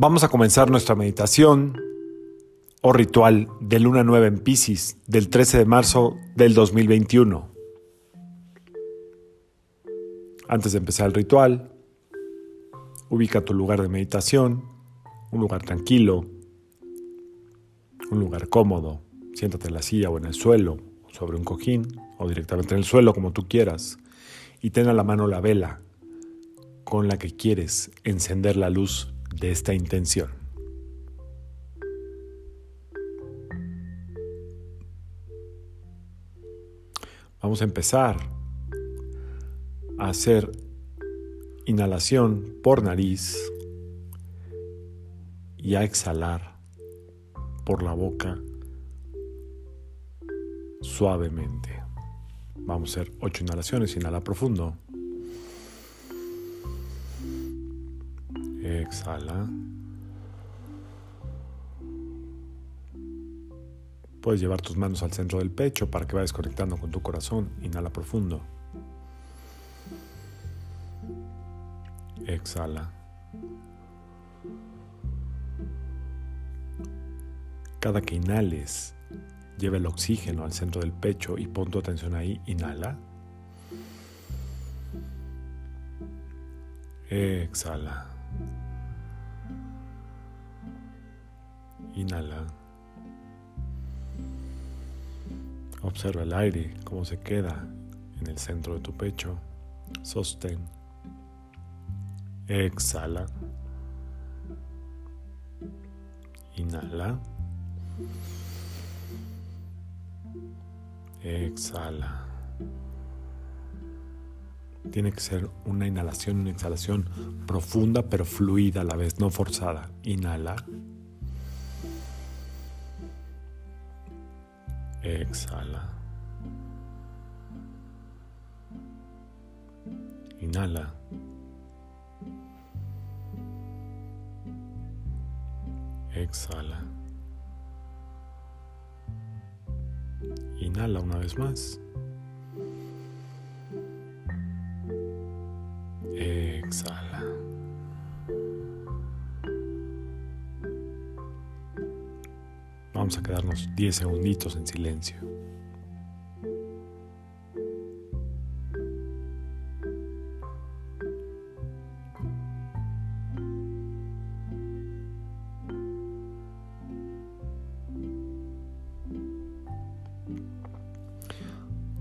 Vamos a comenzar nuestra meditación o ritual de luna nueva en Pisces del 13 de marzo del 2021. Antes de empezar el ritual, ubica tu lugar de meditación, un lugar tranquilo, un lugar cómodo. Siéntate en la silla o en el suelo, sobre un cojín o directamente en el suelo como tú quieras y ten a la mano la vela con la que quieres encender la luz de esta intención. Vamos a empezar a hacer inhalación por nariz y a exhalar por la boca suavemente. Vamos a hacer ocho inhalaciones. Inhala profundo. Exhala. Puedes llevar tus manos al centro del pecho para que vayas conectando con tu corazón. Inhala profundo. Exhala. Cada que inhales, lleva el oxígeno al centro del pecho y pon tu atención ahí. Inhala. Exhala. Inhala. Observa el aire, cómo se queda en el centro de tu pecho. Sostén. Exhala. Inhala. Exhala. Tiene que ser una inhalación, una exhalación profunda pero fluida a la vez, no forzada. Inhala. Exhala. Inhala. Exhala. Inhala una vez más. Exhala. Quedarnos 10 segunditos en silencio.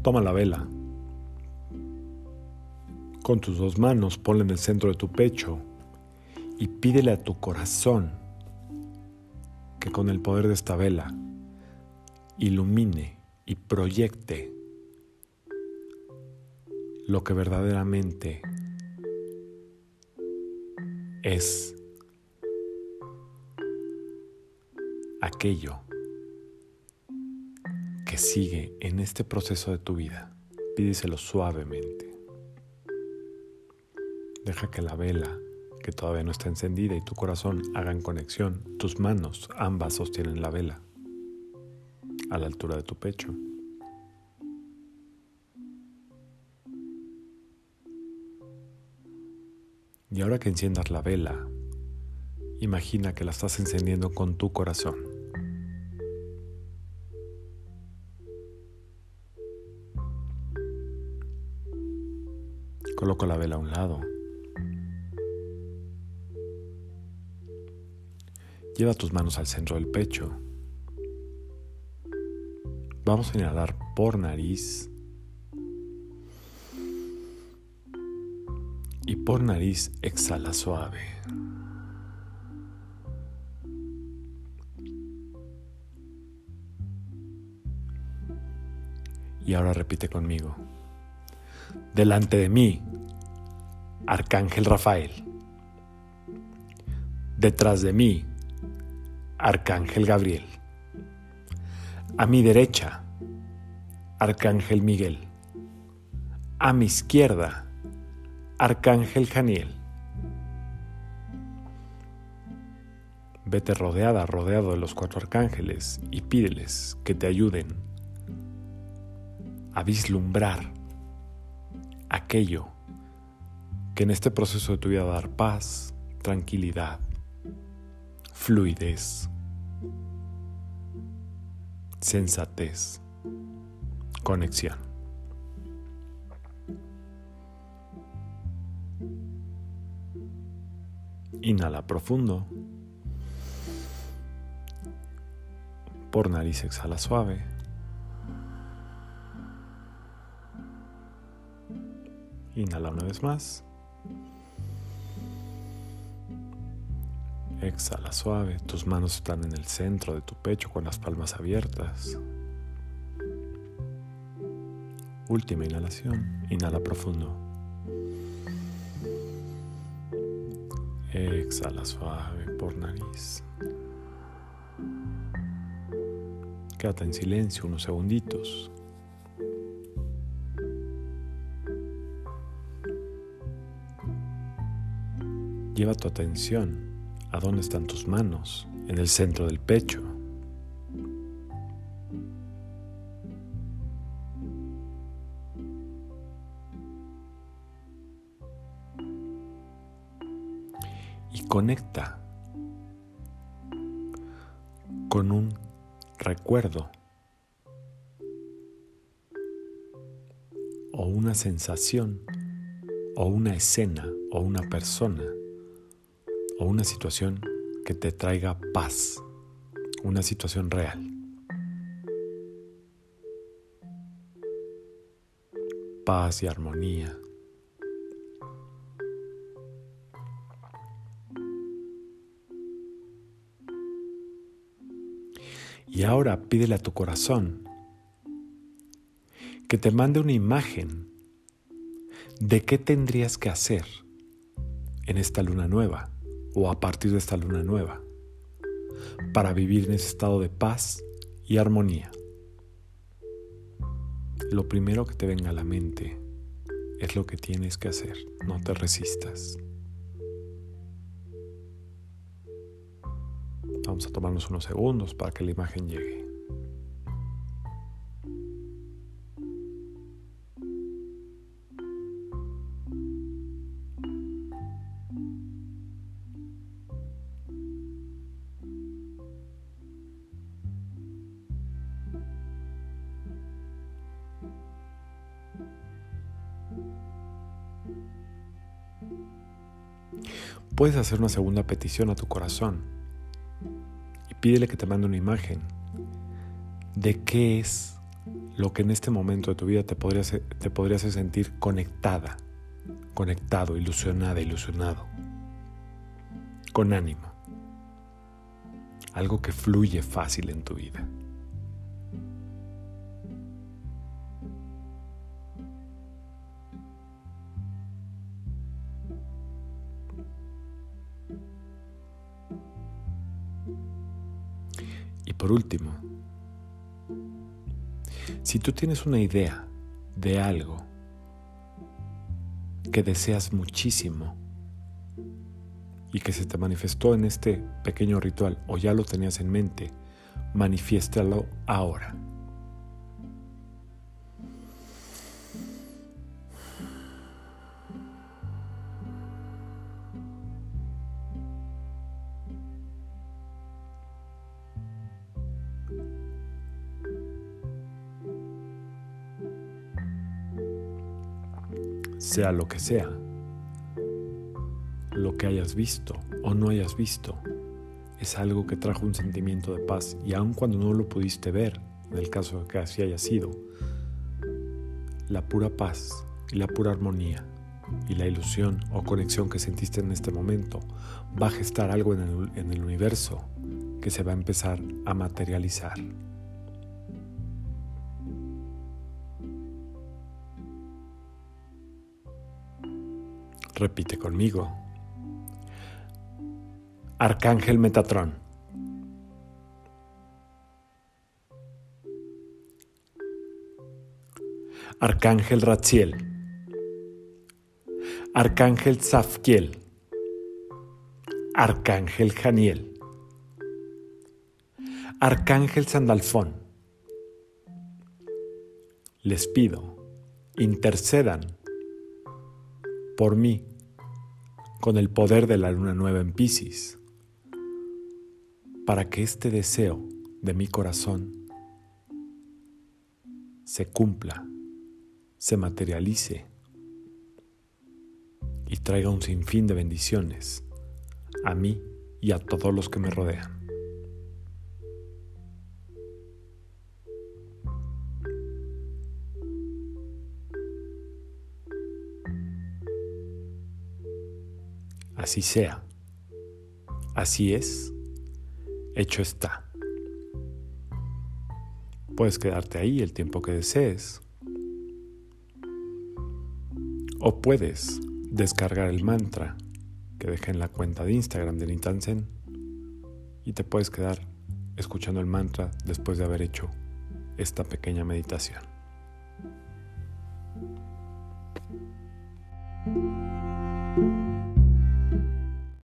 Toma la vela. Con tus dos manos ponla en el centro de tu pecho y pídele a tu corazón con el poder de esta vela ilumine y proyecte lo que verdaderamente es aquello que sigue en este proceso de tu vida, pídeselo suavemente. Deja que la vela, que todavía no está encendida, y tu corazón hagan conexión. Tus manos, ambas sostienen la vela a la altura de tu pecho. Y ahora que enciendas la vela, imagina que la estás encendiendo con tu corazón. Coloco la vela a un lado. Lleva tus manos al centro del pecho. Vamos a inhalar por nariz. Y por nariz exhala suave. Y ahora repite conmigo delante de mí, Arcángel Rafael. Detrás de mí, Arcángel Gabriel. A mi derecha, Arcángel Miguel. A mi izquierda, Arcángel Janiel. Vete rodeada, rodeado de los cuatro arcángeles y pídeles que te ayuden a vislumbrar aquello que en este proceso de tu vida a dar paz, tranquilidad fluidez, sensatez, conexión. Inhala profundo. Por nariz exhala suave. Inhala una vez más. Exhala suave. Tus manos están en el centro de tu pecho con las palmas abiertas. Última inhalación. Inhala profundo. Exhala suave por nariz. Quédate en silencio unos segunditos. Lleva tu atención a dónde están tus manos, en el centro del pecho. Y conecta con un recuerdo o una sensación o una escena o una persona o una situación que te traiga paz, una situación real. Paz y armonía. Y ahora pídele a tu corazón que te mande una imagen de qué tendrías que hacer en esta luna nueva o a partir de esta luna nueva para vivir en ese estado de paz y armonía. Lo primero que te venga a la mente es lo que tienes que hacer, no te resistas. Vamos a tomarnos unos segundos para que la imagen llegue. Puedes hacer una segunda petición a tu corazón y pídele que te mande una imagen de qué es lo que en este momento de tu vida te podría hacer, te sentir conectada, conectado, ilusionada, ilusionado, con ánimo. Algo que fluye fácil en tu vida. Por último, si tú tienes una idea de algo que deseas muchísimo y que se te manifestó en este pequeño ritual o ya lo tenías en mente, manifiéstalo ahora. Sea lo que sea, lo que hayas visto o no hayas visto, es algo que trajo un sentimiento de paz y aun cuando no lo pudiste ver, en el caso de que así haya sido, la pura paz y la pura armonía y la ilusión o conexión que sentiste en este momento va a gestar algo en el, en el universo que se va a empezar a materializar. Repite conmigo. Arcángel Metatrón. Arcángel Ratziel. Arcángel Zafkiel. Arcángel Janiel. Arcángel Sandalfón. Les pido, intercedan por mí con el poder de la luna nueva en Pisces, para que este deseo de mi corazón se cumpla, se materialice y traiga un sinfín de bendiciones a mí y a todos los que me rodean. Así sea. Así es. Hecho está. Puedes quedarte ahí el tiempo que desees. O puedes descargar el mantra que dejé en la cuenta de Instagram de Nintansen y te puedes quedar escuchando el mantra después de haber hecho esta pequeña meditación.